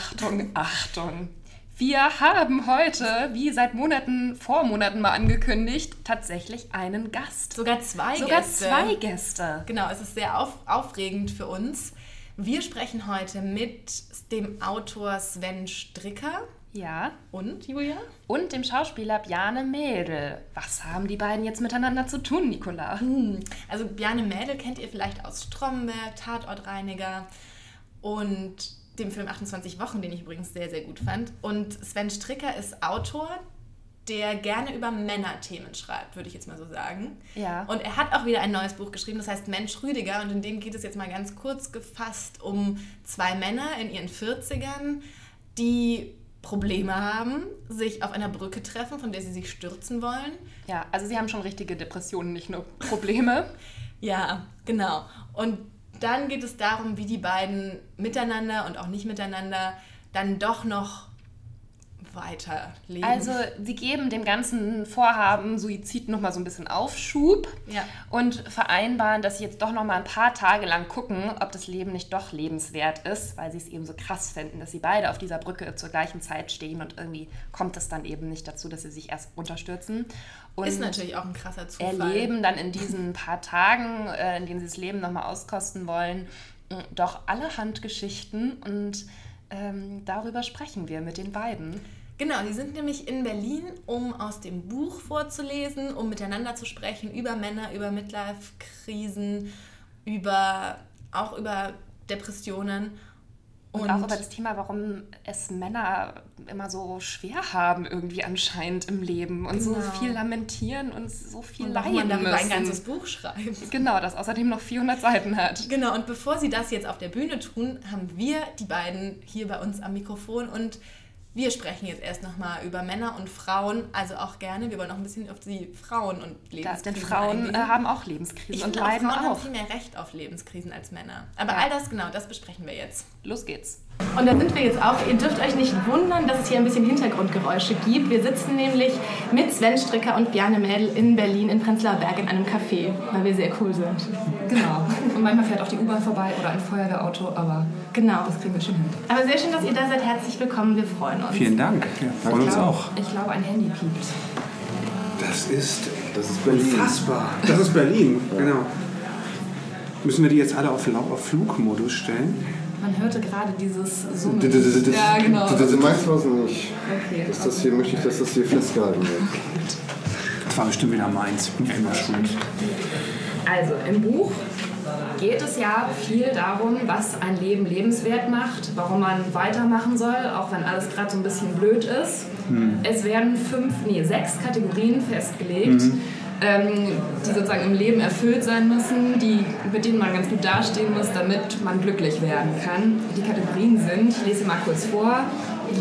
Achtung, Achtung. Wir haben heute, wie seit Monaten, vor Monaten mal angekündigt, tatsächlich einen Gast. Sogar zwei Sogar Gäste. zwei Gäste. Genau, es ist sehr auf, aufregend für uns. Wir sprechen heute mit dem Autor Sven Stricker Ja. und Julia. Und dem Schauspieler Bjarne Mädel. Was haben die beiden jetzt miteinander zu tun, Nicola? Also Bjarne Mädel kennt ihr vielleicht aus Stromberg, Tatortreiniger und dem Film 28 Wochen, den ich übrigens sehr, sehr gut fand. Und Sven Stricker ist Autor, der gerne über Männerthemen schreibt, würde ich jetzt mal so sagen. Ja. Und er hat auch wieder ein neues Buch geschrieben, das heißt Mensch Rüdiger. Und in dem geht es jetzt mal ganz kurz gefasst um zwei Männer in ihren 40ern, die Probleme haben, sich auf einer Brücke treffen, von der sie sich stürzen wollen. Ja, also sie haben schon richtige Depressionen, nicht nur Probleme. Ja, genau. Und dann geht es darum, wie die beiden miteinander und auch nicht miteinander dann doch noch weiterleben. Also sie geben dem ganzen Vorhaben Suizid nochmal so ein bisschen Aufschub Ja. und vereinbaren, dass sie jetzt doch nochmal ein paar Tage lang gucken, ob das Leben nicht doch lebenswert ist, weil sie es eben so krass finden, dass sie beide auf dieser Brücke zur gleichen Zeit stehen und irgendwie kommt es dann eben nicht dazu, dass sie sich erst runterstürzen. Und ist natürlich auch ein krasser Zufall. erleben dann in diesen paar Tagen, äh, in denen sie das Leben nochmal auskosten wollen, mh, doch allerhand Geschichten und ähm, darüber sprechen wir mit den beiden. Genau, die sind nämlich in Berlin, um aus dem Buch vorzulesen, um miteinander zu sprechen über Männer, über Midlife-Krisen, über auch über Depressionen. Und, auch über das Thema, warum es Männer immer so schwer haben, irgendwie anscheinend im Leben und so Genau. viel lamentieren und so viel und leiden man darüber müssen. ein ganzes Buch schreibt. Genau, das außerdem noch 400 Seiten hat. Genau, und bevor sie das jetzt auf der Bühne tun, haben wir die beiden hier bei uns am Mikrofon und wir sprechen jetzt erst nochmal über Männer und Frauen, also auch gerne, wir wollen auch ein bisschen auf die Frauen und Da, Lebenskrisen denn Frauen eingehen. äh, haben auch Lebenskrisen ich und finde auch, leiden Frauen auch. haben viel mehr Recht auf Lebenskrisen als Männer. Aber Ja. all das, genau, das besprechen wir jetzt. Los geht's. Und da sind wir jetzt auch. Ihr dürft euch nicht wundern, dass es hier ein bisschen Hintergrundgeräusche gibt. Wir sitzen nämlich mit Sven Stricker und Bjarne Mädel in Berlin in Prenzlauer Berg in einem Café, weil wir sehr cool sind. Genau. Und manchmal fährt auch die U-Bahn vorbei oder ein Feuerwehrauto, aber Genau. das kriegen wir schon hin. Aber sehr schön, dass ihr da seid. Herzlich willkommen. Wir freuen uns. Vielen Dank. Ja, freuen uns auch. Ich glaube, ein Handy piept. Das ist Das ist Berlin. unfassbar. Das ist Berlin, genau. Müssen wir die jetzt alle auf, auf Flugmodus stellen? Man hörte gerade dieses Summen. Ja, genau. Also meins war es nicht. Okay. Dass das hier möchte ich, dass das hier festgehalten wird. Das war bestimmt wieder meins. Bin ja immer schuld. Also im Buch geht es ja viel darum, was ein Leben lebenswert macht, warum man weitermachen soll, auch wenn alles gerade so ein bisschen blöd ist. Es werden fünf, nee, sechs Kategorien festgelegt, ähm, die sozusagen im Leben erfüllt sein müssen, die, mit denen man ganz gut dastehen muss, damit man glücklich werden kann. Die Kategorien sind, ich lese mal kurz vor,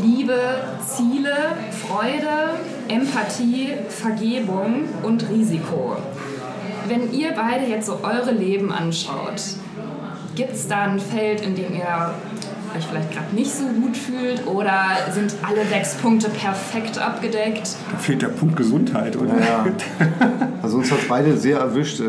Liebe, Ziele, Freude, Empathie, Vergebung und Risiko. Wenn ihr beide jetzt so eure Leben anschaut, gibt es da ein Feld, in dem ihr euch vielleicht gerade nicht so gut fühlt oder sind alle sechs Punkte perfekt abgedeckt? Da fehlt der Punkt Gesundheit, oder? Ja. Also uns hat beide sehr erwischt. Äh,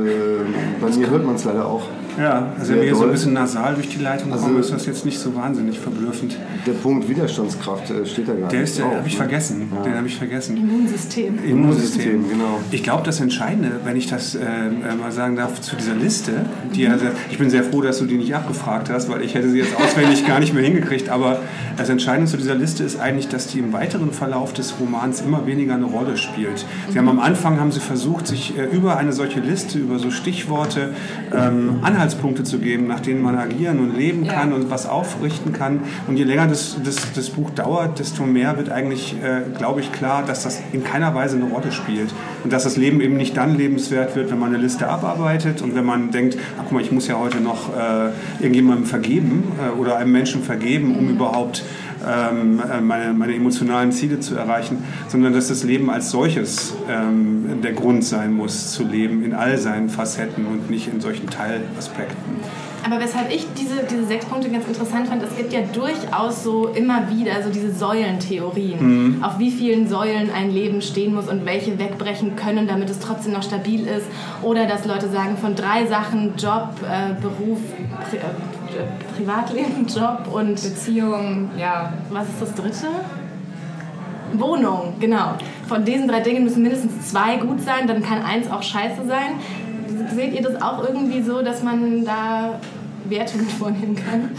Bei mir hört man es leider auch. Ja, also wenn wir so ein bisschen nasal durch die Leitung Also- kommen, ist das jetzt nicht so wahnsinnig verblüffend. Der Punkt Widerstandskraft äh, steht da gar Der nicht ist, den drauf, habe ich ne? vergessen. Den habe ich vergessen. Immunsystem. Immunsystem, genau. Ich glaube, das Entscheidende, wenn ich das äh, äh, mal sagen darf, zu dieser Liste, die ja sehr, ich bin sehr froh, dass du die nicht abgefragt hast, weil ich hätte sie jetzt auswendig gar nicht mehr hingekriegt. Aber das Entscheidende zu dieser Liste ist eigentlich, dass die im weiteren Verlauf des Romans immer weniger eine Rolle spielt. Sie haben am Anfang haben sie versucht, sich äh, über eine solche Liste, über so Stichworte ähm, Anhaltspunkte zu geben, nach denen man agieren und leben Ja. kann und was aufrichten kann. Und je länger das, das, das Buch dauert, desto mehr wird eigentlich, äh, glaube ich, klar, dass das in keiner Weise eine Rolle spielt. Und dass das Leben eben nicht dann lebenswert wird, wenn man eine Liste abarbeitet und wenn man denkt, ach guck mal, ich muss ja heute noch äh, irgendjemandem vergeben äh, oder einem Menschen vergeben, um überhaupt ähm, äh, meine, meine emotionalen Ziele zu erreichen, sondern dass das Leben als solches ähm, der Grund sein muss, zu leben in all seinen Facetten und nicht in solchen Teilaspekten. Aber weshalb ich diese, diese sechs Punkte ganz interessant fand, es gibt ja durchaus so immer wieder so diese Säulentheorien, auf wie vielen Säulen ein Leben stehen muss und welche wegbrechen können, damit es trotzdem noch stabil ist. Oder dass Leute sagen, von drei Sachen, Job, äh, Beruf, Pri äh, Privatleben, Job und Beziehung, ja. was ist das dritte? Wohnung, genau. Von diesen drei Dingen müssen mindestens zwei gut sein, dann kann eins auch scheiße sein. Seht ihr das auch irgendwie so, dass man da Werte mit vornehmen kann?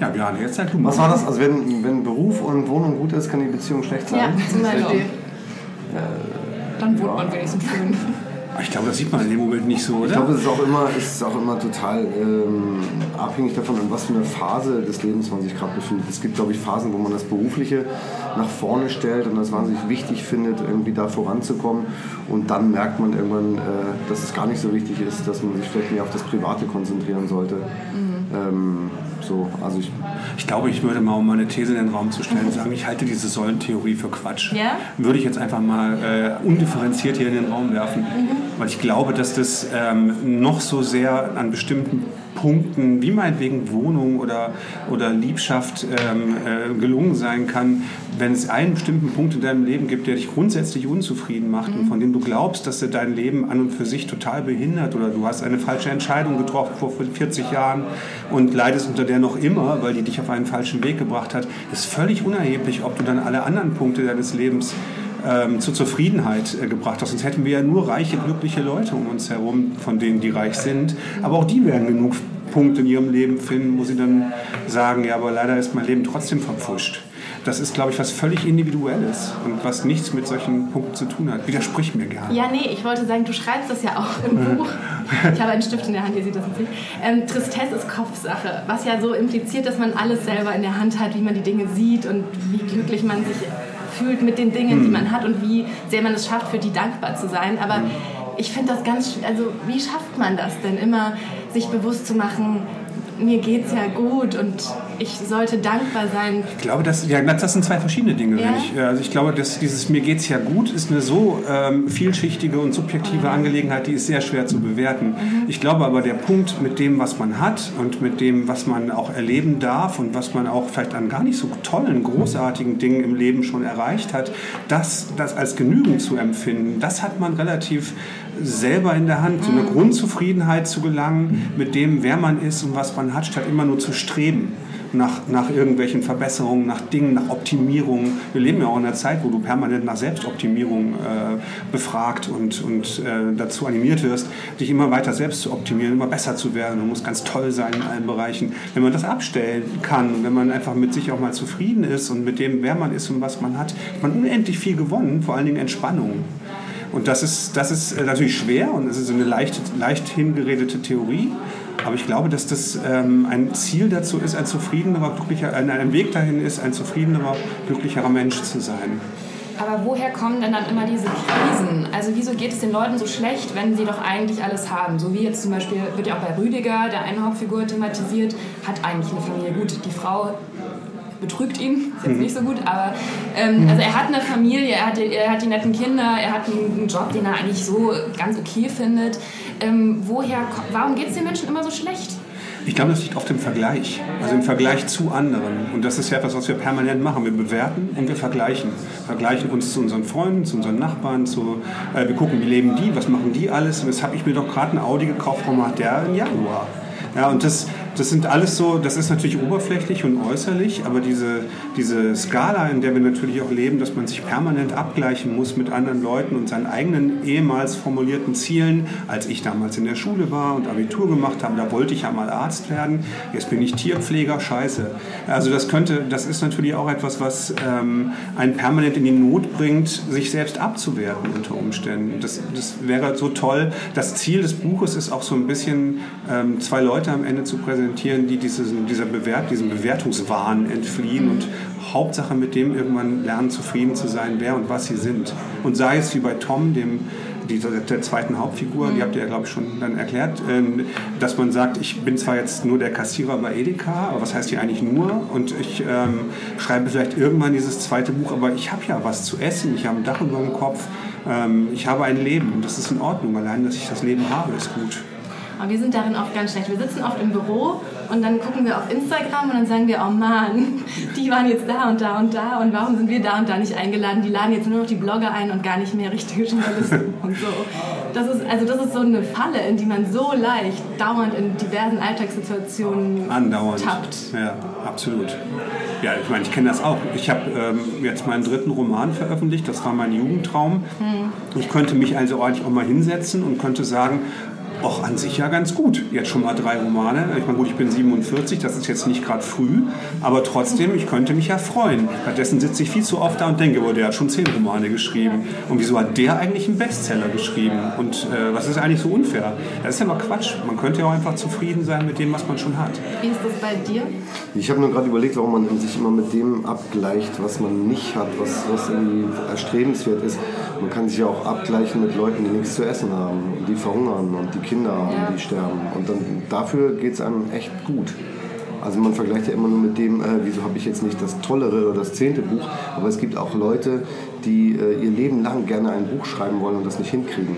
Ja, Björn, jetzt sag du mal. Was war das? Also wenn, wenn Beruf und Wohnung gut ist, kann die Beziehung schlecht sein? Ja, zum Beispiel. Dann wohnt man wenigstens schön. Ich glaube, das sieht man in dem Moment nicht so, oder? Ich glaube, es ist auch immer, es ist auch immer total ähm, abhängig davon, in was für eine Phase des Lebens man sich gerade befindet. Es gibt, glaube ich, Phasen, wo man das Berufliche nach vorne stellt und das wahnsinnig wichtig findet, irgendwie da voranzukommen. Und dann merkt man irgendwann, äh, dass es gar nicht so wichtig ist, dass man sich vielleicht mehr auf das Private konzentrieren sollte. Ähm, so, also ich, Ich glaube, ich würde mal, um meine These in den Raum zu stellen, sagen, ich halte diese Säulentheorie für Quatsch. Ja? Würde ich jetzt einfach mal äh, undifferenziert hier in den Raum werfen. Weil ich glaube, dass das ähm, noch so sehr an bestimmten Punkten, wie meinetwegen Wohnung oder, oder Liebschaft, ähm, äh, gelungen sein kann, wenn es einen bestimmten Punkt in deinem Leben gibt, der dich grundsätzlich unzufrieden macht und von dem du glaubst, dass er dein Leben an und für sich total behindert oder du hast eine falsche Entscheidung getroffen vor 40 Jahren und leidest unter der noch immer, weil die dich auf einen falschen Weg gebracht hat, ist völlig unerheblich, ob du dann alle anderen Punkte deines Lebens ähm, zur Zufriedenheit äh, gebracht hast. Sonst hätten wir ja nur reiche, glückliche Leute um uns herum, von denen die reich sind. Aber auch die werden genug Punkte in ihrem Leben finden, wo sie dann sagen, ja, aber leider ist mein Leben trotzdem verpfuscht. Das ist, glaube ich, was völlig Individuelles und was nichts mit solchen Punkten zu tun hat. Widersprich mir gerne. Ja, nee, ich wollte sagen, du schreibst das ja auch im Buch. Ich habe einen Stift in der Hand, ihr seht das nicht. Ähm, Tristesse ist Kopfsache, was ja so impliziert, dass man alles selber in der Hand hat, wie man die Dinge sieht und wie glücklich man sich fühlt mit den Dingen, die man hat und wie sehr man es schafft, für die dankbar zu sein. Aber ich finde das ganz, also wie schafft man das denn immer, sich bewusst zu machen, mir geht's ja gut und ich sollte dankbar sein. Ich glaube, das, ja, das sind zwei verschiedene Dinge. Ja? Ich, also ich glaube, dass dieses Mir geht's ja gut ist eine so ähm, vielschichtige und subjektive Angelegenheit, die ist sehr schwer zu bewerten. Ich glaube aber, der Punkt mit dem, was man hat und mit dem, was man auch erleben darf und was man auch vielleicht an gar nicht so tollen, großartigen Dingen im Leben schon erreicht hat, das, das als genügend zu empfinden, das hat man relativ selber in der Hand, so eine Grundzufriedenheit zu gelangen mit dem, wer man ist und was man hat, statt immer nur zu streben nach, nach irgendwelchen Verbesserungen, nach Dingen, nach Optimierungen. Wir leben ja auch in einer Zeit, wo du permanent nach Selbstoptimierung äh, befragt und, und äh, dazu animiert wirst, dich immer weiter selbst zu optimieren, immer besser zu werden. Du musst ganz toll sein in allen Bereichen. Wenn man das abstellen kann, wenn man einfach mit sich auch mal zufrieden ist und mit dem, wer man ist und was man hat, hat man unendlich viel gewonnen, vor allen Dingen Entspannung. Und das ist, das ist äh, natürlich schwer und es ist eine leicht, leicht hingeredete Theorie. Aber ich glaube, dass das ähm, ein Ziel dazu ist, ein zufriedenerer, glücklicher, ein, ein Weg dahin ist, ein zufriedenerer, glücklicherer Mensch zu sein. Aber woher kommen denn dann immer diese Krisen? Also wieso geht es den Leuten so schlecht, wenn sie doch eigentlich alles haben? So wie jetzt zum Beispiel, wird ja auch bei Rüdiger, der eine Hauptfigur, thematisiert, hat eigentlich eine Familie. Gut, die Frau betrügt ihn, ist jetzt nicht so gut, aber ähm, also er hat eine Familie, er hat, er hat die netten Kinder, er hat einen, einen Job, den er eigentlich so ganz okay findet. Ähm, woher, warum geht es den Menschen immer so schlecht? Ich glaube, das liegt oft im Vergleich, also im Vergleich zu anderen. Und das ist ja etwas, was wir permanent machen. Wir bewerten und wir vergleichen. Vergleichen uns zu unseren Freunden, zu unseren Nachbarn, zu, äh, wir gucken, wie leben die, was machen die alles. Und jetzt habe ich mir doch gerade ein Audi gekauft, warum hat der im Januar? Ja, und das, das sind alles so, das ist natürlich oberflächlich und äußerlich, aber diese, diese Skala, in der wir natürlich auch leben, dass man sich permanent abgleichen muss mit anderen Leuten und seinen eigenen ehemals formulierten Zielen, als ich damals in der Schule war und Abitur gemacht habe, da wollte ich ja mal Arzt werden, jetzt bin ich Tierpfleger, scheiße. Also das könnte, das ist natürlich auch etwas, was ähm, einen permanent in die Not bringt, sich selbst abzuwerten unter Umständen. Das, das wäre so toll. Das Ziel des Buches ist auch so ein bisschen, ähm, zwei Leute am Ende zu präsentieren, die diesen, dieser Bewert, diesem Bewertungswahn entfliehen und Hauptsache mit dem irgendwann lernen, zufrieden zu sein, wer und was sie sind. Und sei es wie bei Tom, dem dieser, der zweiten Hauptfigur, die habt ihr ja, glaube ich, schon dann erklärt, ähm, dass man sagt, ich bin zwar jetzt nur der Kassierer bei Edeka, aber was heißt hier eigentlich nur? Und ich ähm, schreibe vielleicht irgendwann dieses zweite Buch, aber ich habe ja was zu essen, ich habe ein Dach über dem Kopf, ähm, ich habe ein Leben und das ist in Ordnung. Allein, dass ich das Leben habe, ist gut. Aber wir sind darin oft ganz schlecht. Wir sitzen oft im Büro und dann gucken wir auf Instagram und dann sagen wir, oh Mann, die waren jetzt da und da und da und warum sind wir da und da nicht eingeladen? Die laden jetzt nur noch die Blogger ein und gar nicht mehr richtige Journalisten und so. Das ist, also das ist so eine Falle, in die man so leicht dauernd in diversen Alltagssituationen Andauernd. tappt. Ja, absolut. Ja, ich meine, ich kenne das auch. Ich habe ähm, jetzt meinen dritten Roman veröffentlicht, das war mein Jugendtraum. Ich könnte mich also eigentlich auch mal hinsetzen und könnte sagen, auch an sich ja ganz gut. Jetzt schon mal drei Romane. Ich meine, gut, ich bin 47, das ist jetzt nicht gerade früh, aber trotzdem, ich könnte mich ja freuen. Stattdessen sitze ich viel zu oft da und denke, oh, der hat schon zehn Romane geschrieben. Und wieso hat der eigentlich einen Bestseller geschrieben? Und äh, was ist eigentlich so unfair? Das ist ja mal Quatsch. Man könnte ja auch einfach zufrieden sein mit dem, was man schon hat. Wie ist das bei dir? Ich habe nur gerade überlegt, warum man sich immer mit dem abgleicht, was man nicht hat, was, was irgendwie erstrebenswert ist. Man kann sich ja auch abgleichen mit Leuten, die nichts zu essen haben, die verhungern und die Kinder haben, Ja. die sterben. Und dann, dafür geht es einem echt gut. Also man vergleicht ja immer nur mit dem, äh, wieso habe ich jetzt nicht das tollere oder das zehnte Buch, aber es gibt auch Leute, die äh, ihr Leben lang gerne ein Buch schreiben wollen und das nicht hinkriegen.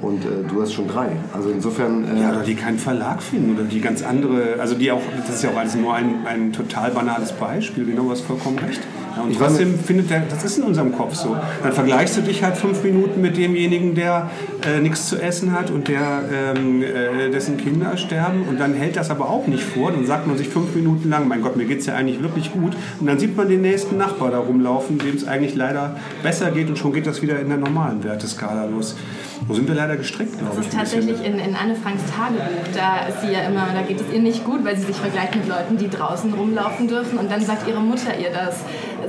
Und äh, du hast schon drei. Also insofern... Äh, Ja, oder die keinen Verlag finden oder die ganz andere, also die auch, das ist ja auch alles nur ein, ein total banales Beispiel, genau, du hast vollkommen recht. Ja, und Ich meine- trotzdem findet der, das ist in unserem Kopf so. Dann vergleichst du dich halt fünf Minuten mit demjenigen, der äh, nichts zu essen hat und der, ähm, äh, dessen Kinder sterben und dann hält das aber auch nicht vor. Dann sagt man sich fünf Minuten lang, mein Gott, mir geht es ja eigentlich wirklich gut. Und dann sieht man den nächsten Nachbar da rumlaufen, dem es eigentlich leider besser geht und schon geht das wieder in der normalen Werteskala los. Wo sind wir leider gestrickt, glaube Das ist tatsächlich in, in Anne Franks Tagebuch. Da ist sie ja immer, da geht es ihr nicht gut, weil sie sich vergleicht mit Leuten, die draußen rumlaufen dürfen. Und dann sagt ihre Mutter ihr das.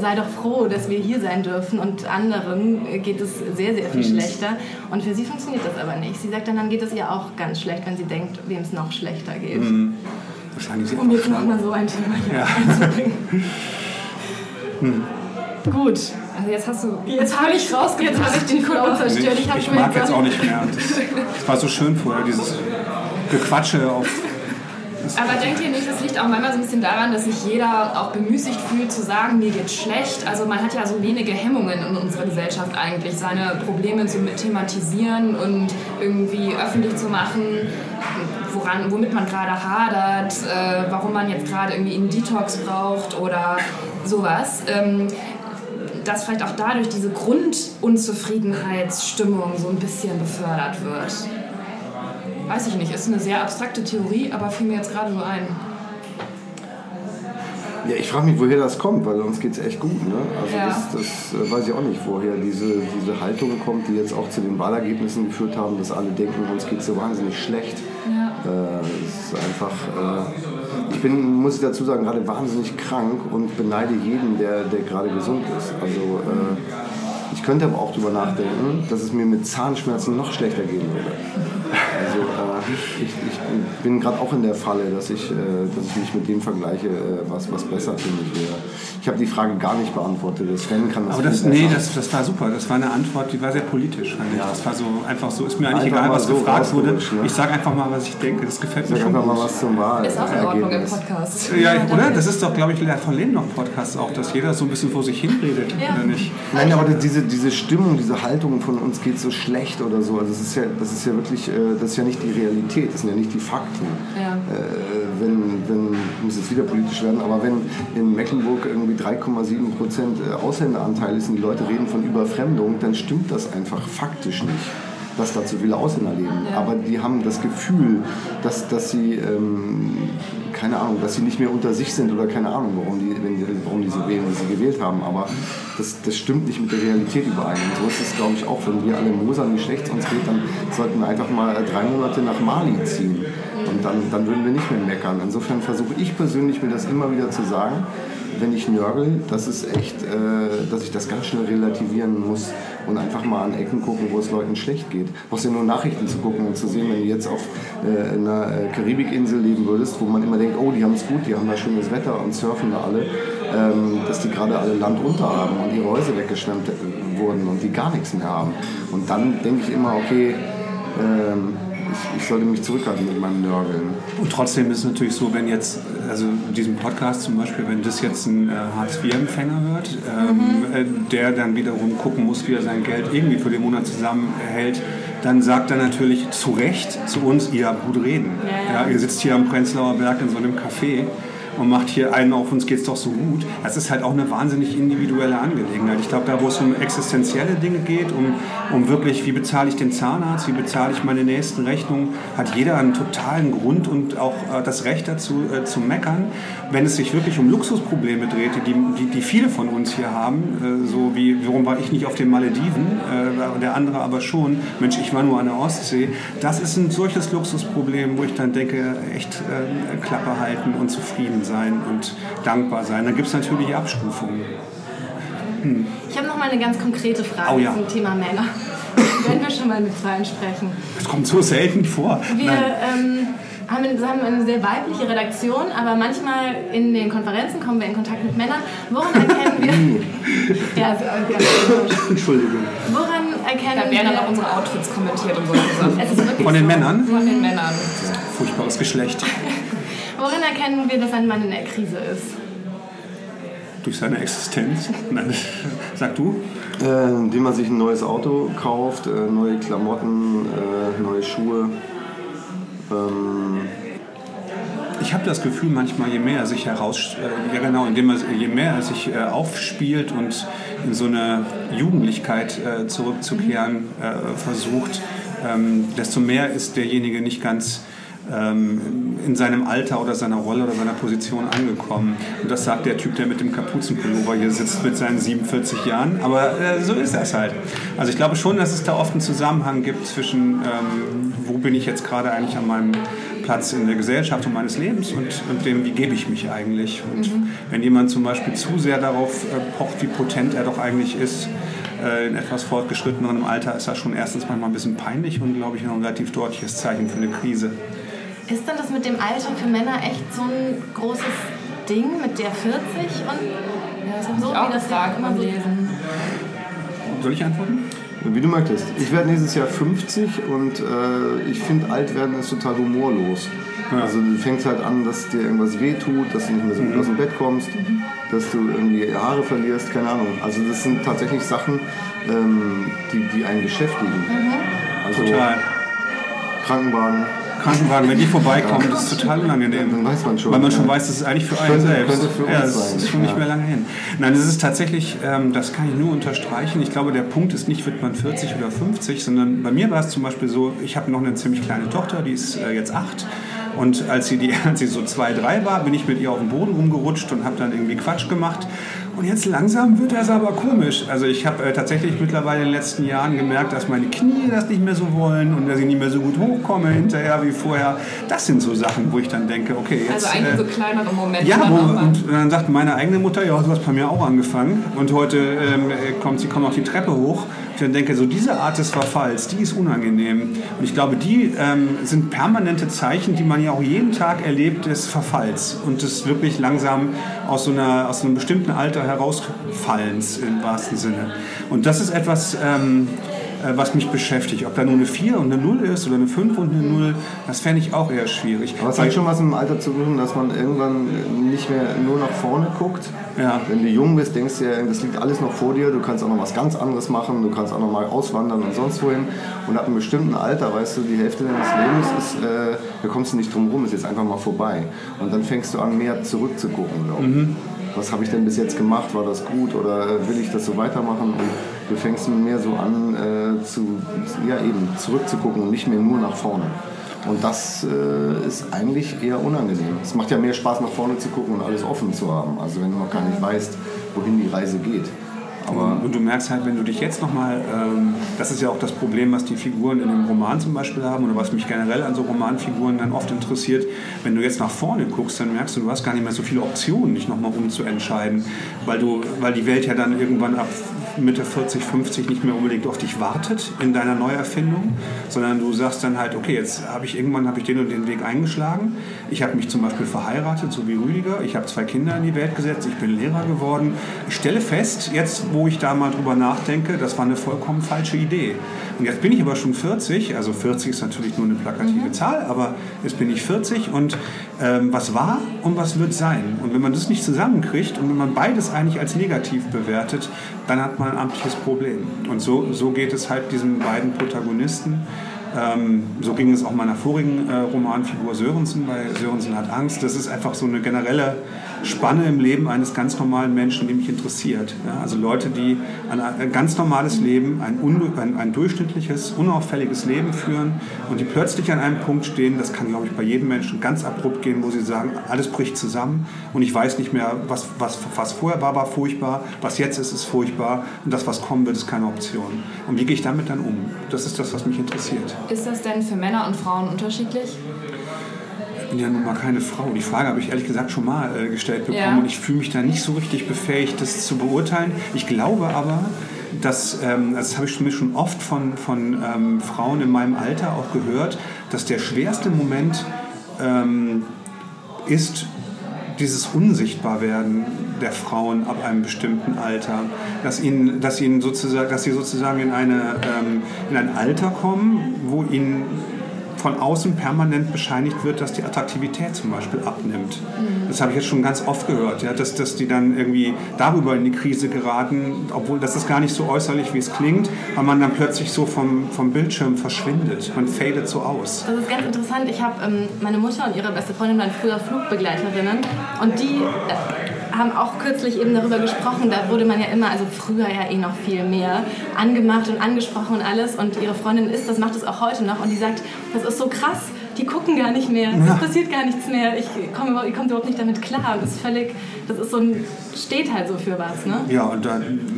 Sei doch froh, dass wir hier sein dürfen. Und anderen geht es sehr, sehr viel schlechter. Und für sie funktioniert das aber nicht. Sie sagt dann, dann geht es ihr auch ganz schlecht, wenn sie denkt, wem es noch schlechter geht. Wahrscheinlich sie Um jetzt einfach nochmal so ein Thema hier einzubringen. Gut. Also jetzt hast du. Jetzt habe ich rausgebracht. Jetzt habe ich den Flow zerstört. Ich, ich mir mag jetzt auch nicht mehr. Das, das war so schön vorher, dieses Gequatsche auf. Aber denkt ihr nicht, das liegt auch manchmal so ein bisschen daran, dass sich jeder auch bemüßigt fühlt zu sagen, mir geht's schlecht. Also man hat ja so wenige Hemmungen in unserer Gesellschaft eigentlich, seine Probleme zu thematisieren und irgendwie öffentlich zu machen, woran, womit man gerade hadert, äh, warum man jetzt gerade irgendwie einen Detox braucht oder sowas. Ähm, dass vielleicht auch dadurch diese Grundunzufriedenheitsstimmung so ein bisschen befördert wird. Weiß ich nicht, ist eine sehr abstrakte Theorie, aber fiel mir jetzt gerade so ein. Ja, ich frage mich, woher das kommt, weil uns geht es echt gut. Ne? Also Ja. das, das äh, weiß ich auch nicht, woher diese, diese Haltung kommt, die jetzt auch zu den Wahlergebnissen geführt haben, dass alle denken, uns geht so wahnsinnig schlecht. Ja. Äh, es ist einfach, äh, ich bin, muss ich dazu sagen, gerade wahnsinnig krank und beneide jeden, der, der gerade gesund ist. Also äh, ich könnte aber auch darüber nachdenken, dass es mir mit Zahnschmerzen noch schlechter gehen würde. Also äh, ich, ich bin gerade auch in der Falle, dass ich, äh, dass ich mich mit dem vergleiche, äh, was, was besser für mich wäre. Ich habe die Frage gar nicht beantwortet. Sven kann das Aber das, nee, das, das war super. Das war eine Antwort, die war sehr politisch. Ja. Das war so einfach so. Ist mir eigentlich Einfach egal, was so gefragt wurde. ne? Ich sage einfach mal, was ich denke. Das gefällt mir Sag schon einfach mal gut. was zum Wahl. Ist auch in Ordnung im. Podcast. Ja, oder? Das ist doch, glaube ich, der von Lehn noch Podcast auch, dass jeder so ein bisschen vor sich hinredet, Ja. oder nicht? Nein, aber diese, diese Stimmung, diese Haltung von uns geht so schlecht oder so, also das ist ja, das ist ja wirklich, äh, das ist ja nicht die Realität, das sind ja nicht die Fakten. Ja. Äh, wenn, wenn, muss jetzt wieder politisch werden, aber wenn in Mecklenburg irgendwie 3,7 Prozent äh, Ausländeranteil ist und die Leute reden von Überfremdung, dann stimmt das einfach faktisch nicht dass da zu viele Ausländer leben. Aber die haben das Gefühl, dass, dass sie, ähm, keine Ahnung, dass sie nicht mehr unter sich sind oder keine Ahnung, warum die, wenn die, warum die so wählen, wie sie gewählt haben. Aber das, das stimmt nicht mit der Realität überein. Und so ist es, glaube ich, auch. Wenn wir alle mosern, wie schlecht es uns geht, dann sollten wir einfach mal drei Monate nach Mali ziehen. Und dann, dann würden wir nicht mehr meckern. Insofern versuche ich persönlich, mir das immer wieder zu sagen, wenn ich nörgel, das ist echt, äh, dass ich das ganz schnell relativieren muss und einfach mal an Ecken gucken, wo es Leuten schlecht geht. Du brauchst ja nur Nachrichten zu gucken und zu sehen, wenn du jetzt auf äh, einer äh, Karibikinsel leben würdest, wo man immer denkt, oh, die haben es gut, die haben da schönes Wetter und surfen da alle, ähm, dass die gerade alle Land unter haben und ihre Häuser weggeschwemmt äh, wurden und die gar nichts mehr haben. Und dann denke ich immer, okay, ähm, ich, ich sollte mich zurückhalten mit meinem Nörgeln. Und trotzdem ist es natürlich so, wenn jetzt, also in diesem Podcast zum Beispiel, wenn das jetzt ein äh, Hartz-IV-Empfänger hört, ähm, äh, der dann wiederum gucken muss, wie er sein Geld irgendwie für den Monat zusammenhält, dann sagt er natürlich zu Recht zu uns, ihr habt gut reden. Ja, ihr sitzt hier am Prenzlauer Berg in so einem Café und macht hier einen auf uns geht's doch so gut. Das ist halt auch eine wahnsinnig individuelle Angelegenheit. Ich glaube, da wo es um existenzielle Dinge geht, um, um wirklich, wie bezahle ich den Zahnarzt, wie bezahle ich meine nächsten Rechnungen, hat jeder einen totalen Grund und auch äh, das Recht dazu äh, zu meckern. Wenn es sich wirklich um Luxusprobleme dreht, die, die, die viele von uns hier haben, äh, so wie, warum war ich nicht auf den Malediven, äh, der andere aber schon, Mensch, ich war nur an der Ostsee, das ist ein solches Luxusproblem, wo ich dann denke, echt äh, Klappe halten und zufrieden sein und dankbar sein. Dann gibt es natürlich Abstufungen. Hm. Ich habe noch mal eine ganz konkrete Frage Oh ja. zum Thema Männer. Wenn wir schon mal mit Zahlen sprechen. Das kommt so selten vor. Wir ähm, haben, haben eine sehr weibliche Redaktion, aber manchmal in den Konferenzen kommen wir in Kontakt mit Männern. Woran erkennen wir... ja, also, ja, Entschuldigung. woran erkennen Da werden dann auch unsere Outfits kommentiert und so. Sachen. Es ist wirklich Von den. Männern? Von den Männern. Furchtbares Geschlecht. Woran erkennen wir, dass ein Mann in der Krise ist? Durch seine Existenz. Nein. Sag du? Äh, indem man sich ein neues Auto kauft, äh, neue Klamotten, äh, neue Schuhe. Ähm, Ich habe das Gefühl, manchmal je mehr er sich heraus, äh, ja genau, indem er, je mehr er sich äh, aufspielt und in so eine Jugendlichkeit äh, zurückzukehren äh, versucht, ähm, desto mehr ist derjenige nicht ganz ähm, in seinem Alter oder seiner Rolle oder seiner Position angekommen. Und das sagt der Typ, der mit dem Kapuzenpullover hier sitzt mit seinen 47 Jahren. Aber äh, so ist das halt. Also ich glaube schon, dass es da oft einen Zusammenhang gibt zwischen, ähm, wo bin ich jetzt gerade eigentlich an meinem Platz in der Gesellschaft und meines Lebens und, und dem, wie gebe ich mich eigentlich. Und wenn jemand zum Beispiel zu sehr darauf äh, pocht, wie potent er doch eigentlich ist, äh, in etwas fortgeschrittenerem Alter, ist das schon erstens manchmal ein bisschen peinlich und, glaube ich, noch ein relativ deutliches Zeichen für eine Krise. Ist dann das mit dem Alter für Männer echt so ein großes Ding mit der 40 und Ja, das so ich auch wie das ja gefragt immer so Lesen. Soll ich antworten? wie du möchtest. Ich werde nächstes Jahr 50 und äh, ich finde, alt werden ist total humorlos. Also du fängst halt an, dass dir irgendwas wehtut, dass du nicht mehr so gut aus dem Bett kommst, dass du irgendwie Haare verlierst, keine Ahnung. Also das sind tatsächlich Sachen, ähm, die, die einen beschäftigen. Also Total. Krankenwagen, Krankenwagen, wenn die vorbeikommen, das ist total unangenehm. Dann weiß man schon, Weil man schon ja. weiß, das ist eigentlich für einen selbst. könnte für uns ja, das sein, ist schon nicht ja. mehr lange hin. Nein, es ist tatsächlich, ähm, das kann ich nur unterstreichen. Ich glaube, der Punkt ist nicht, wird man 40 oder 50, sondern bei mir war es zum Beispiel so, ich habe noch eine ziemlich kleine Tochter, die ist äh, jetzt acht. Und als sie, die, als sie so zwei, drei war, bin ich mit ihr auf dem Boden rumgerutscht und habe dann irgendwie Quatsch gemacht. Und jetzt langsam wird das aber komisch. Also ich habe äh, tatsächlich mittlerweile in den letzten Jahren gemerkt, dass meine Knie das nicht mehr so wollen und dass ich nicht mehr so gut hochkomme hinterher wie vorher. Das sind so Sachen, wo ich dann denke, okay, jetzt... Also eigentlich äh, so kleinere Momente. ja, wo, und dann sagt meine eigene Mutter, ja, du hast bei mir auch angefangen. Und heute ähm, kommt sie kommt auch die Treppe hoch. Ich dann denke, so diese Art des Verfalls, die ist unangenehm. Und ich glaube, die ähm, sind permanente Zeichen, die man ja auch jeden Tag erlebt, des Verfalls. Und des wirklich langsam aus so, einer, aus einem bestimmten Alter herausfallens im wahrsten Sinne. Und das ist etwas... Ähm, äh, was mich beschäftigt. Ob da nur eine 4 und eine 0 ist oder eine 5 und eine 0, das fände ich auch eher schwierig. Aber es hat schon was dem Alter zu tun, dass man irgendwann nicht mehr nur nach vorne guckt. Ja. Wenn du jung bist, denkst du ja, das liegt alles noch vor dir, du kannst auch noch was ganz anderes machen, du kannst auch noch mal auswandern und sonst wohin. Und ab einem bestimmten Alter, weißt du, die Hälfte deines Lebens ist, äh, da kommst du nicht drum rum, ist jetzt einfach mal vorbei. Und dann fängst du an, mehr zurückzugucken. glaube ich. Was habe ich denn bis jetzt gemacht? War das gut oder äh, will ich das so weitermachen? Und du fängst mehr so an, äh, zu, ja, eben zurückzugucken und nicht mehr nur nach vorne. Und das äh, ist eigentlich eher unangenehm. Es macht ja mehr Spaß, nach vorne zu gucken und alles offen zu haben. Also wenn du noch gar nicht weißt, wohin die Reise geht. Aber und du merkst halt, wenn du dich jetzt nochmal, ähm, das ist ja auch das Problem, was die Figuren in dem Roman zum Beispiel haben oder was mich generell an so Romanfiguren dann oft interessiert, wenn du jetzt nach vorne guckst, dann merkst du, du hast gar nicht mehr so viele Optionen, dich nochmal umzuentscheiden, weil, du, weil die Welt ja dann irgendwann ab Mitte 40, 50 nicht mehr unbedingt auf dich wartet in deiner Neuerfindung, sondern du sagst dann halt, okay, jetzt habe ich irgendwann habe ich den und den Weg eingeschlagen. Ich habe mich zum Beispiel verheiratet, so wie Rüdiger. Ich habe zwei Kinder in die Welt gesetzt. Ich bin Lehrer geworden. Ich stelle fest, jetzt wo ich da mal drüber nachdenke, das war eine vollkommen falsche Idee. Und jetzt bin ich aber schon 40, also 40 ist natürlich nur eine plakative mhm. Zahl, aber jetzt bin ich 40 und ähm, was war und was wird sein. Und wenn man das nicht zusammenkriegt und wenn man beides eigentlich als negativ bewertet, dann hat man ein amtliches Problem. Und so, so geht es halt diesen beiden Protagonisten. Ähm, so ging es auch meiner vorigen äh, Romanfigur Sörensen, weil Sörensen hat Angst. Das ist einfach so eine generelle Spanne im Leben eines ganz normalen Menschen, die mich interessiert. Ja, also Leute, die ein, ein ganz normales Leben, ein, ein, ein, durchschnittliches, unauffälliges Leben führen und die plötzlich an einem Punkt stehen, das kann, glaube ich, bei jedem Menschen ganz abrupt gehen, wo sie sagen, alles bricht zusammen und ich weiß nicht mehr, was, was, was vorher war, war furchtbar, was jetzt ist, ist furchtbar und das, was kommen wird, ist keine Option. Und wie gehe ich damit dann um? Das ist das, was mich interessiert. Ist das denn für Männer und Frauen unterschiedlich? Bin ja nun mal keine Frau. Die Frage habe ich ehrlich gesagt schon mal äh, gestellt bekommen ja. und ich fühle mich da nicht so richtig befähigt, das zu beurteilen. Ich glaube aber, dass, ähm, das habe ich mir schon oft von, von ähm, Frauen in meinem Alter auch gehört, dass der schwerste Moment ähm, ist dieses Unsichtbarwerden der Frauen ab einem bestimmten Alter, dass ihnen, dass ihnen sozusagen, dass sie sozusagen in eine ähm, in ein Alter kommen, wo ihnen von außen permanent bescheinigt wird, dass die Attraktivität zum Beispiel abnimmt. Mhm. Das habe ich jetzt schon ganz oft gehört, ja, dass, dass die dann irgendwie darüber in die Krise geraten, obwohl das ist gar nicht so äußerlich, wie es klingt, weil man dann plötzlich so vom, vom Bildschirm verschwindet. Man fadet so aus. Das ist ganz interessant. Ich habe ähm, meine Mutter und ihre beste Freundin waren früher Flugbegleiterinnen und die äh, haben auch kürzlich eben darüber gesprochen. Da wurde man ja immer, also früher ja eh noch viel mehr, angemacht und angesprochen und alles. Und ihre Freundin ist, das macht es auch heute noch. Und die sagt, das ist so krass. Die gucken gar nicht mehr. Es passiert gar nichts mehr. Ich komme ich komm überhaupt nicht damit klar. Das ist völlig, das ist so ein, steht halt so für was. Ne? Ja, und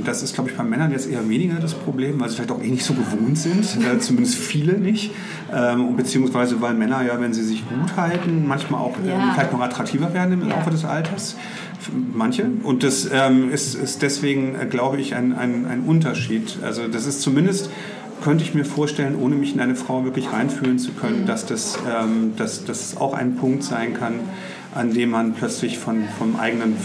das ist, glaube ich, bei Männern jetzt eher weniger das Problem, weil sie vielleicht auch eh nicht so gewohnt sind. äh, zumindest viele nicht. Ähm, beziehungsweise, weil Männer ja, wenn sie sich gut halten, manchmal auch ähm, ja. vielleicht noch attraktiver werden im ja. Laufe des Alters manche. Und das ähm, ist, ist deswegen, äh, glaube ich, ein, ein, ein Unterschied. Also das ist zumindest könnte ich mir vorstellen, ohne mich in eine Frau wirklich reinfühlen zu können, dass das, ähm, dass, das auch ein Punkt sein kann, an dem man plötzlich von, vom eigenen,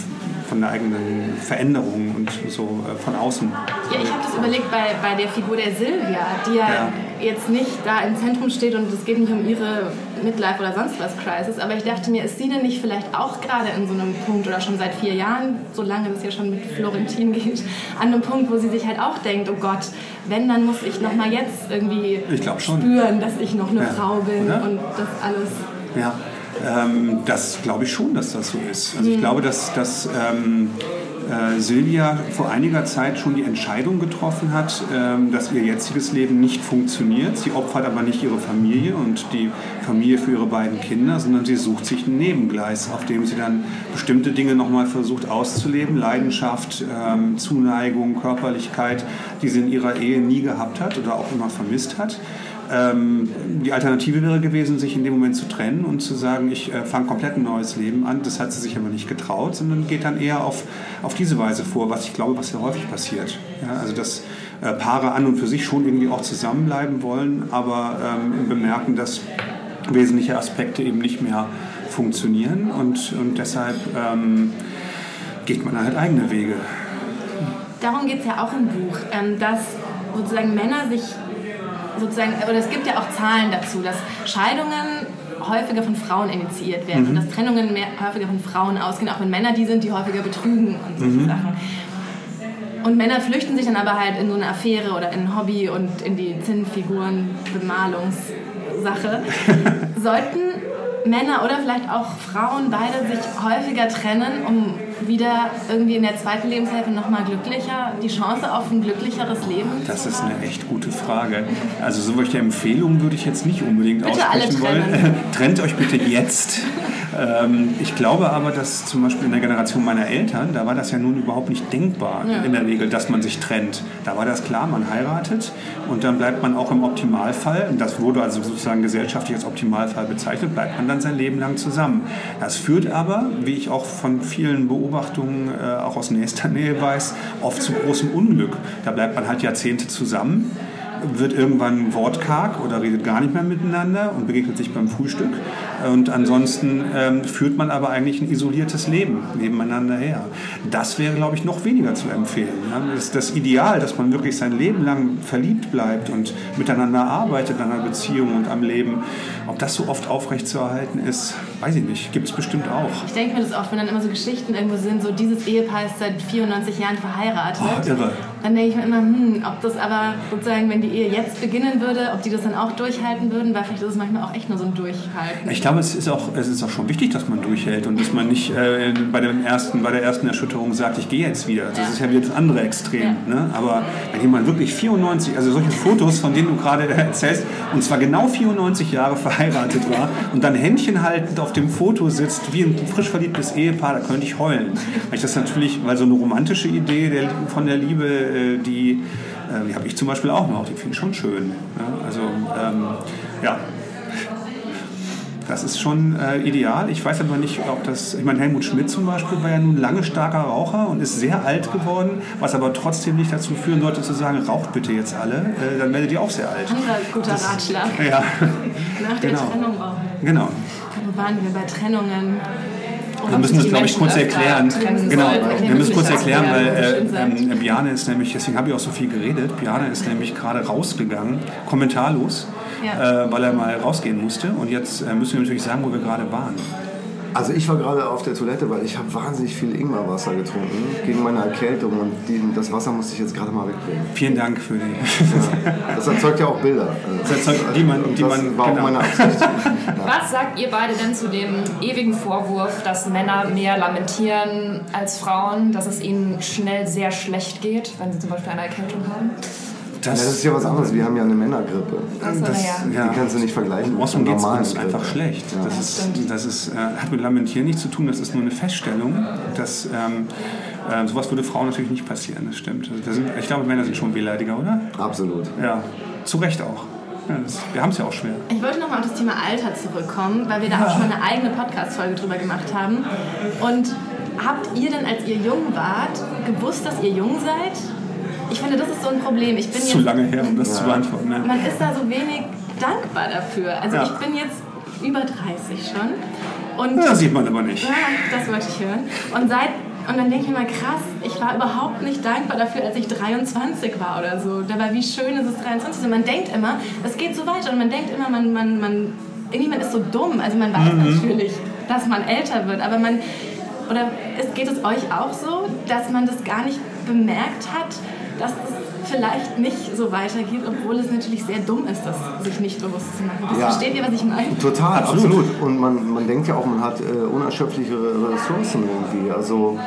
von der eigenen Veränderung und so äh, von außen. Ja, ich habe das überlegt bei, bei der Figur der Silvia, die ja, ja, jetzt nicht da im Zentrum steht und es geht nicht um ihre Midlife oder sonst was Crisis, aber ich dachte mir, ist sie denn nicht vielleicht auch gerade in so einem Punkt oder schon seit vier Jahren, so lange das ja schon mit Florentin geht, an einem Punkt, wo sie sich halt auch denkt, oh Gott, wenn, dann muss ich nochmal jetzt irgendwie spüren, dass ich noch eine ja. Frau bin oder? und das alles. Ja. Ähm, das glaube ich schon, dass das so ist. Also ich mhm. glaube, dass, dass ähm, äh, Silvia vor einiger Zeit schon die Entscheidung getroffen hat, ähm, dass ihr jetziges Leben nicht funktioniert. Sie opfert aber nicht ihre Familie und die Familie für ihre beiden Kinder, sondern sie sucht sich ein Nebengleis, auf dem sie dann bestimmte Dinge nochmal versucht auszuleben. Leidenschaft, ähm, Zuneigung, Körperlichkeit, die sie in ihrer Ehe nie gehabt hat oder auch immer vermisst hat. Ähm, die Alternative wäre gewesen, sich in dem Moment zu trennen und zu sagen, ich äh, fange komplett ein neues Leben an. Das hat sie sich aber nicht getraut, sondern geht dann eher auf, auf diese Weise vor, was ich glaube, was sehr häufig passiert. Ja, also dass äh, Paare an und für sich schon irgendwie auch zusammenbleiben wollen, aber ähm, bemerken, dass wesentliche Aspekte eben nicht mehr funktionieren und, und deshalb ähm, geht man halt eigene Wege. Darum geht es ja auch im Buch, ähm, dass sozusagen Männer sich sozusagen, oder es gibt ja auch Zahlen dazu, dass Scheidungen häufiger von Frauen initiiert werden mhm. und dass Trennungen mehr, häufiger von Frauen ausgehen, auch wenn Männer die sind, die häufiger betrügen und solche mhm. Sachen. Und Männer flüchten sich dann aber halt in so eine Affäre oder in ein Hobby und in die Zinnfiguren-Bemalungssache. Sollten Männer oder vielleicht auch Frauen beide sich häufiger trennen, um wieder irgendwie in der zweiten Lebenshälfte nochmal glücklicher, die Chance auf ein glücklicheres Leben Das ist eine echt gute Frage. Also so welche Empfehlungen würde ich jetzt nicht unbedingt bitte aussprechen wollen. Trennt euch bitte jetzt. Ähm, ich glaube aber, dass zum Beispiel in der Generation meiner Eltern, da war das ja nun überhaupt nicht denkbar ja. in der Regel, dass man sich trennt. Da war das klar, man heiratet und dann bleibt man auch im Optimalfall, und das wurde also sozusagen gesellschaftlich als Optimalfall bezeichnet, bleibt man dann sein Leben lang zusammen. Das führt aber, wie ich auch von vielen Beobachtungen äh, auch aus nächster Nähe weiß, oft zu großem Unglück. Da bleibt man halt Jahrzehnte zusammen wird irgendwann wortkarg oder redet gar nicht mehr miteinander und begegnet sich beim Frühstück. Und ansonsten ähm, führt man aber eigentlich ein isoliertes Leben nebeneinander her. Das wäre, glaube ich, noch weniger zu empfehlen. Ne? Das, das Ideal, dass man wirklich sein Leben lang verliebt bleibt und miteinander arbeitet an einer Beziehung und am Leben, ob das so oft aufrechtzuerhalten ist, weiß ich nicht. Gibt es bestimmt auch. Ich denke mir das oft, wenn dann immer so Geschichten irgendwo sind, so dieses Ehepaar ist seit 94 Jahren verheiratet. Oh, irre. Dann denke ich mir immer, hm, ob das aber sozusagen, wenn die Ehe jetzt beginnen würde, ob die das dann auch durchhalten würden, weil vielleicht ist es manchmal auch echt nur so ein Durchhalten. Ich glaube, es ist auch, es ist auch schon wichtig, dass man durchhält und dass man nicht äh, bei, dem ersten, bei der ersten Erschütterung sagt, ich gehe jetzt wieder. Das Ja. ist ja wieder das andere Extrem. Ja. Ne? Aber wenn jemand wirklich 94, also solche Fotos, von denen du gerade erzählst, und zwar genau 94 Jahre verheiratet war und dann Händchen haltend auf dem Foto sitzt, wie ein frisch verliebtes Ehepaar, da könnte ich heulen. Weil ich das natürlich, weil so eine romantische Idee der, von der Liebe, äh, die, äh, die habe ich zum Beispiel auch noch, die finde ich schon schön. Also, ähm, ja, das ist schon äh, ideal. Ich weiß aber nicht, ob das. Ich meine, Helmut Schmidt zum Beispiel war ja nun lange starker Raucher und ist sehr alt geworden, was aber trotzdem nicht dazu führen sollte, zu sagen, raucht bitte jetzt alle, äh, dann werdet ihr auch sehr alt. Anderer guter Ratschlag. Ja, Nach der Genau. Trennung auch. genau. Waren wir bei Trennungen? Wir müssen das, glaube ich, kurz erklären. Genau, wir müssen kurz Erklären weil äh, ähm, Bjane ist nämlich, deswegen habe ich auch so viel geredet, Bjane ist nämlich gerade rausgegangen, kommentarlos, Ja. äh, weil er mal rausgehen musste. Und jetzt äh, müssen wir natürlich sagen, wo wir gerade waren. Also ich war gerade auf der Toilette, weil ich habe wahnsinnig viel Ingwerwasser getrunken gegen meine Erkältung und die, das Wasser musste ich jetzt gerade mal wegbringen. Vielen Dank für die. Ja. Das erzeugt ja auch Bilder. Das erzeugt- die man- Und die das man- war genau. auch meine Absicht. Was sagt ihr beide denn zu dem ewigen Vorwurf, dass Männer mehr lamentieren als Frauen, dass es ihnen schnell sehr schlecht geht, wenn sie zum Beispiel eine Erkältung haben? Ja, das ist ja was anderes. Wir haben ja eine Männergrippe. Achso, Das- ja. Die kannst du nicht vergleichen Außen einer geht es uns Grippe. einfach schlecht. Ja. Das, ist, das ist, äh, hat mit Lamentieren nichts zu tun, das ist nur eine Feststellung. Dass, ähm, äh, sowas würde Frauen natürlich nicht passieren, das stimmt. Also das sind, ich glaube, Männer sind schon Wehleidiger, oder? Absolut. Ja, zu Recht auch. Ja, das, wir haben es ja auch schwer. Ich wollte nochmal auf das Thema Alter zurückkommen, weil wir da auch schon mal eine eigene Podcast-Folge drüber gemacht haben. Und habt ihr denn, als ihr jung wart, gewusst, dass ihr jung seid? Ich finde, das ist so ein Problem. Ich bin Das ist zu jetzt, lange her, um das zu beantworten. Ne? man ist da so wenig dankbar dafür. Also Ja. ich bin jetzt über 30 schon. Und Ja, das sieht man aber nicht. Ja, das wollte ich hören. Und, seit, und dann denke ich mir mal, krass, ich war überhaupt nicht dankbar dafür, als ich 23 war oder so. Dabei, wie schön ist es 23 und Man denkt immer, es geht so weiter und man denkt immer, man, man, man, irgendwie man ist so dumm. Also man weiß natürlich, dass man älter wird, aber man, oder es, geht es euch auch so, dass man das gar nicht bemerkt hat, dass es vielleicht nicht so weitergeht, obwohl es natürlich sehr dumm ist, das sich nicht bewusst zu machen. Das Ja. Versteht ihr, was ich meine? Total, Absolut. absolut. Und man, man denkt ja auch, man hat äh, unerschöpfliche Ressourcen irgendwie. Also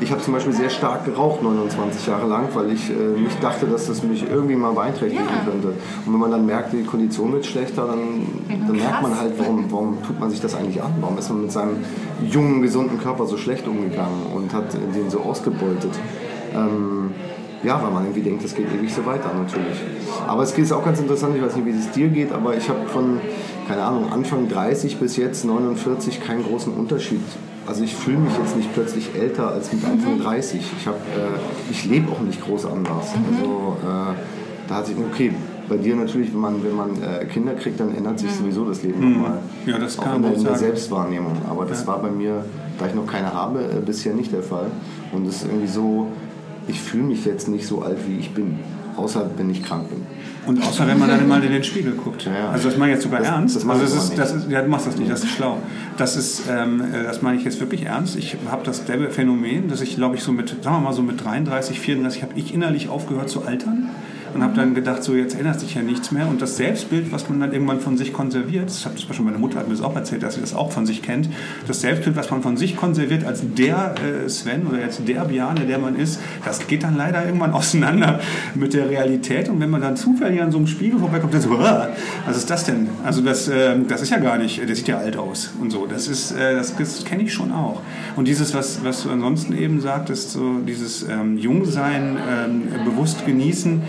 ich habe zum Beispiel sehr stark geraucht 29 Jahre lang, weil ich äh, nicht dachte, dass das mich irgendwie mal beeinträchtigen Ja. könnte. Und wenn man dann merkt, die Kondition wird schlechter, dann, dann merkt man halt, warum, warum tut man sich das eigentlich an? Warum ist man mit seinem jungen, gesunden Körper so schlecht umgegangen und hat den so ausgebeutet? Ähm, ja, weil man irgendwie denkt, das geht ewig so weiter natürlich. Aber es ist auch ganz interessant, ich weiß nicht, wie es dir geht, aber ich habe von, keine Ahnung, Anfang 30 bis jetzt 49 keinen großen Unterschied. Also ich fühle mich jetzt nicht plötzlich älter als mit Anfang 30. Ich, hab, äh, ich lebe auch nicht groß anders. Also äh, da hat sich, okay, bei dir natürlich, wenn man, wenn man äh, Kinder kriegt, dann ändert sich sowieso das Leben nochmal. Ja, das auch kann in man der, in der. Selbstwahrnehmung. Aber das war bei mir, da ich noch keine habe, äh, bisher nicht der Fall. Und es ist irgendwie so, ich fühle mich jetzt nicht so alt, wie ich bin. Außer wenn ich krank bin. Und außer wenn man dann mal in den Spiegel guckt. Ja, ja. Also das meine ich jetzt sogar Das- ernst. das also das ist, das ist, ja, du machst das nicht, das ist schlau. Das ist, ähm, äh, das meine ich jetzt wirklich ernst. Ich habe das selbe Phänomen, dass ich, glaube ich, so mit, sagen wir mal so mit 33, 34, habe ich innerlich aufgehört zu altern und habe dann gedacht, so jetzt ändert sich ja nichts mehr. Und das Selbstbild, was man dann irgendwann von sich konserviert, das hat zum Beispiel meine Mutter hat mir das auch erzählt, dass sie das auch von sich kennt, das Selbstbild, was man von sich konserviert als der äh, Sven oder jetzt der Biane, der man ist, das geht dann leider irgendwann auseinander mit der Realität. Und wenn man dann zufällig an so einem Spiegel vorbeikommt, dann so, "Ah, was ist das denn? Also das, äh, das ist ja gar nicht, der sieht ja alt aus und so. Das ist, äh, das, das kenne ich schon auch. Und dieses, was, was du ansonsten eben sagtest, so dieses ähm, Jungsein, ähm, bewusst genießen,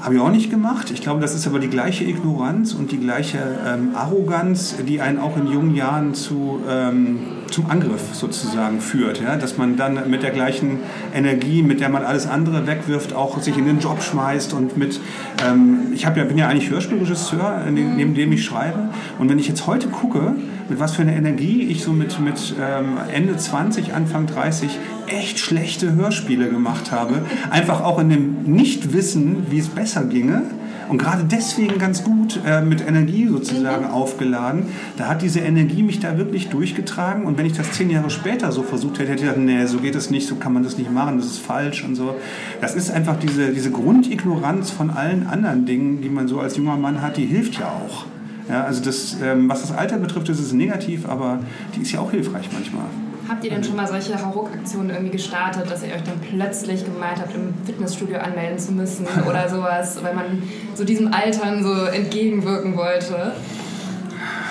habe ich auch nicht gemacht. Ich glaube, das ist aber die gleiche Ignoranz und die gleiche ähm, Arroganz, die einen auch in jungen Jahren zu, ähm, zum Angriff sozusagen führt. Ja? Dass man dann mit der gleichen Energie, mit der man alles andere wegwirft, auch sich in den Job schmeißt und mit, ähm, ich ja, bin ja eigentlich Hörspielregisseur, neben dem ich schreibe. Und wenn ich jetzt heute gucke, mit was für einer Energie ich so mit, mit ähm, Ende 20, Anfang 30 echt schlechte Hörspiele gemacht habe, einfach auch in dem Nichtwissen, wie es besser ginge, und gerade deswegen ganz gut äh, mit Energie sozusagen mhm. aufgeladen. Da hat diese Energie mich da wirklich durchgetragen. Und wenn ich das zehn Jahre später so versucht hätte, hätte ich gedacht, nee, so geht es nicht, so kann man das nicht machen, das ist falsch und so. Das ist einfach diese, diese Grundignoranz von allen anderen Dingen, die man so als junger Mann hat, die hilft ja auch. Ja, also das, ähm, was das Alter betrifft, ist es negativ, aber die ist ja auch hilfreich manchmal. Habt ihr denn schon mal solche Hauruck-Aktionen irgendwie gestartet, dass ihr euch dann plötzlich gemeint habt, im Fitnessstudio anmelden zu müssen oder sowas, weil man so diesem Altern so entgegenwirken wollte?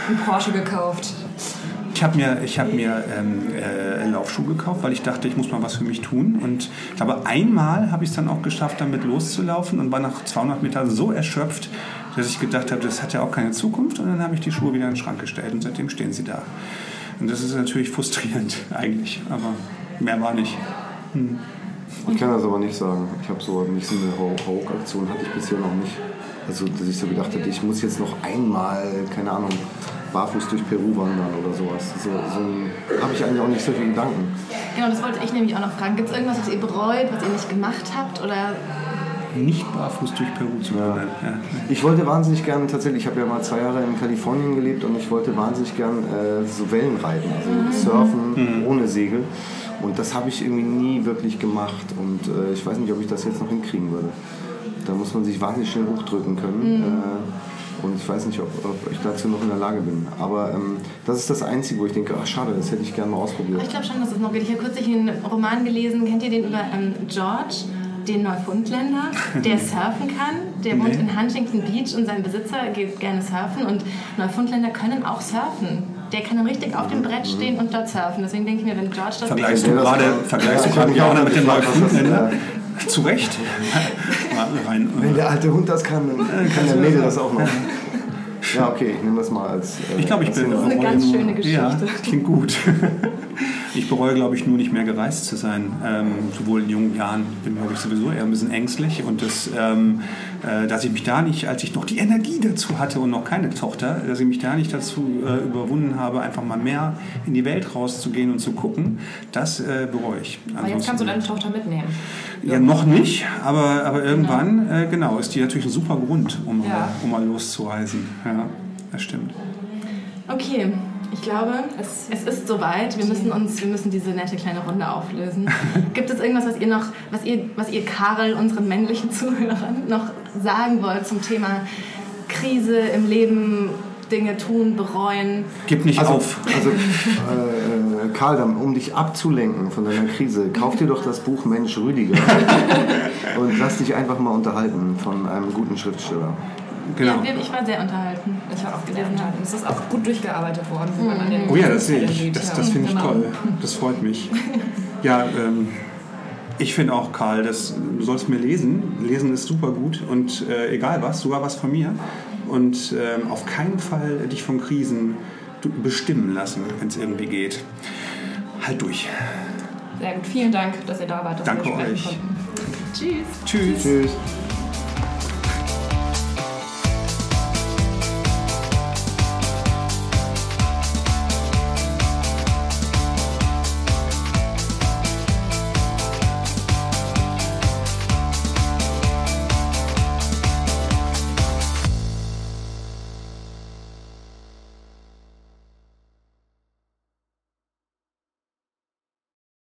Ein Porsche gekauft. Ich habe mir, ich hab mir ähm, äh, Laufschuhe gekauft, weil ich dachte, ich muss mal was für mich tun. Und ich glaube, einmal habe ich es dann auch geschafft, damit loszulaufen und war nach 200 Metern so erschöpft, dass ich gedacht habe, das hat ja auch keine Zukunft. Und dann habe ich die Schuhe wieder in den Schrank gestellt und seitdem stehen sie da. Und das ist natürlich frustrierend eigentlich, aber mehr war nicht. Hm. Ich kann das aber nicht sagen. Ich habe so nicht so eine Hauruck-Aktion hatte ich bisher noch nicht. Also, dass ich so gedacht hätte, ich muss jetzt noch einmal, keine Ahnung, barfuß durch Peru wandern oder sowas. So, so habe ich eigentlich auch nicht so viele Gedanken. Genau, das wollte ich nämlich auch noch fragen. Gibt es irgendwas, was ihr bereut, was ihr nicht gemacht habt? Oder nicht barfuß durch Peru zu wandern. Ja. Ich wollte wahnsinnig gerne, tatsächlich, ich habe ja mal zwei Jahre in Kalifornien gelebt und ich wollte wahnsinnig gerne äh, so Wellen reiten, also mhm. surfen mhm. ohne Segel. Und das habe ich irgendwie nie wirklich gemacht und äh, ich weiß nicht, ob ich das jetzt noch hinkriegen würde. Da muss man sich wahnsinnig schnell hochdrücken können. Mhm. Äh, und ich weiß nicht, ob, ob, ich dazu noch in der Lage bin. Aber ähm, das ist das Einzige, wo ich denke, ach schade, das hätte ich gerne mal ausprobiert. Ich glaube schon, dass es noch geht. Ich habe kürzlich einen Roman gelesen, kennt ihr den über ähm, George? Den Neufundländer, der surfen kann. Der wohnt in Huntington Beach und sein Besitzer geht gerne surfen. Und Neufundländer können auch surfen. Der kann dann richtig auf dem Brett stehen und dort surfen. Deswegen denke ich mir, wenn George das... Vergleichst du gerade, vergleichst du gerade Jana mit dem Neufundländer? Zu Recht. Wenn der alte Hund das kann, dann kann der Mädel das auch noch. Ja, okay, ich nehme das mal als. Äh, ich glaube, ich bin. Das ist eine ganz schöne Geschichte. Ja, klingt gut. Ich bereue, glaube ich, nur nicht mehr gereist zu sein. Ähm, sowohl in jungen Jahren bin, glaube ich, sowieso eher ein bisschen ängstlich. Und das, ähm, äh, dass ich mich da nicht, als ich noch die Energie dazu hatte und noch keine Tochter, dass ich mich da nicht dazu äh, überwunden habe, einfach mal mehr in die Welt rauszugehen und zu gucken, das äh, bereue ich. Aber jetzt kannst du deine Tochter mitnehmen. Ja, noch nicht, aber, aber irgendwann, genau. Genau, ist die natürlich ein super Grund, um, ja. um mal loszureisen. Ja, das stimmt. Okay, ich glaube, es, es ist soweit. Wir müssen uns, wir müssen diese nette kleine Runde auflösen. Gibt es irgendwas, was ihr noch, was ihr, was ihr Karel, unseren männlichen Zuhörern, noch sagen wollt zum Thema Krise im Leben, Dinge tun, bereuen? Gib nicht also, auf. Also, äh, äh Karl, um dich abzulenken von deiner Krise, kauf dir doch das Buch Mensch Rüdiger und lass dich einfach mal unterhalten von einem guten Schriftsteller. Genau. Ja, ich war sehr unterhalten. Ich war auch gelesen haben. Es ist auch gut durchgearbeitet worden. Mhm. oh ja, das sehe ich. Das, das finde ich genau. toll. Das freut mich. Ja, ähm, ich finde auch, Karl, das, du sollst mir lesen. Lesen ist super gut und äh, egal was, sogar was von mir. Und ähm, auf keinen Fall dich von Krisen bestimmen lassen, wenn es irgendwie geht. Halt durch. Sehr gut. Vielen Dank, dass ihr da wart. Danke euch. Tschüss. Tschüss. Tschüss.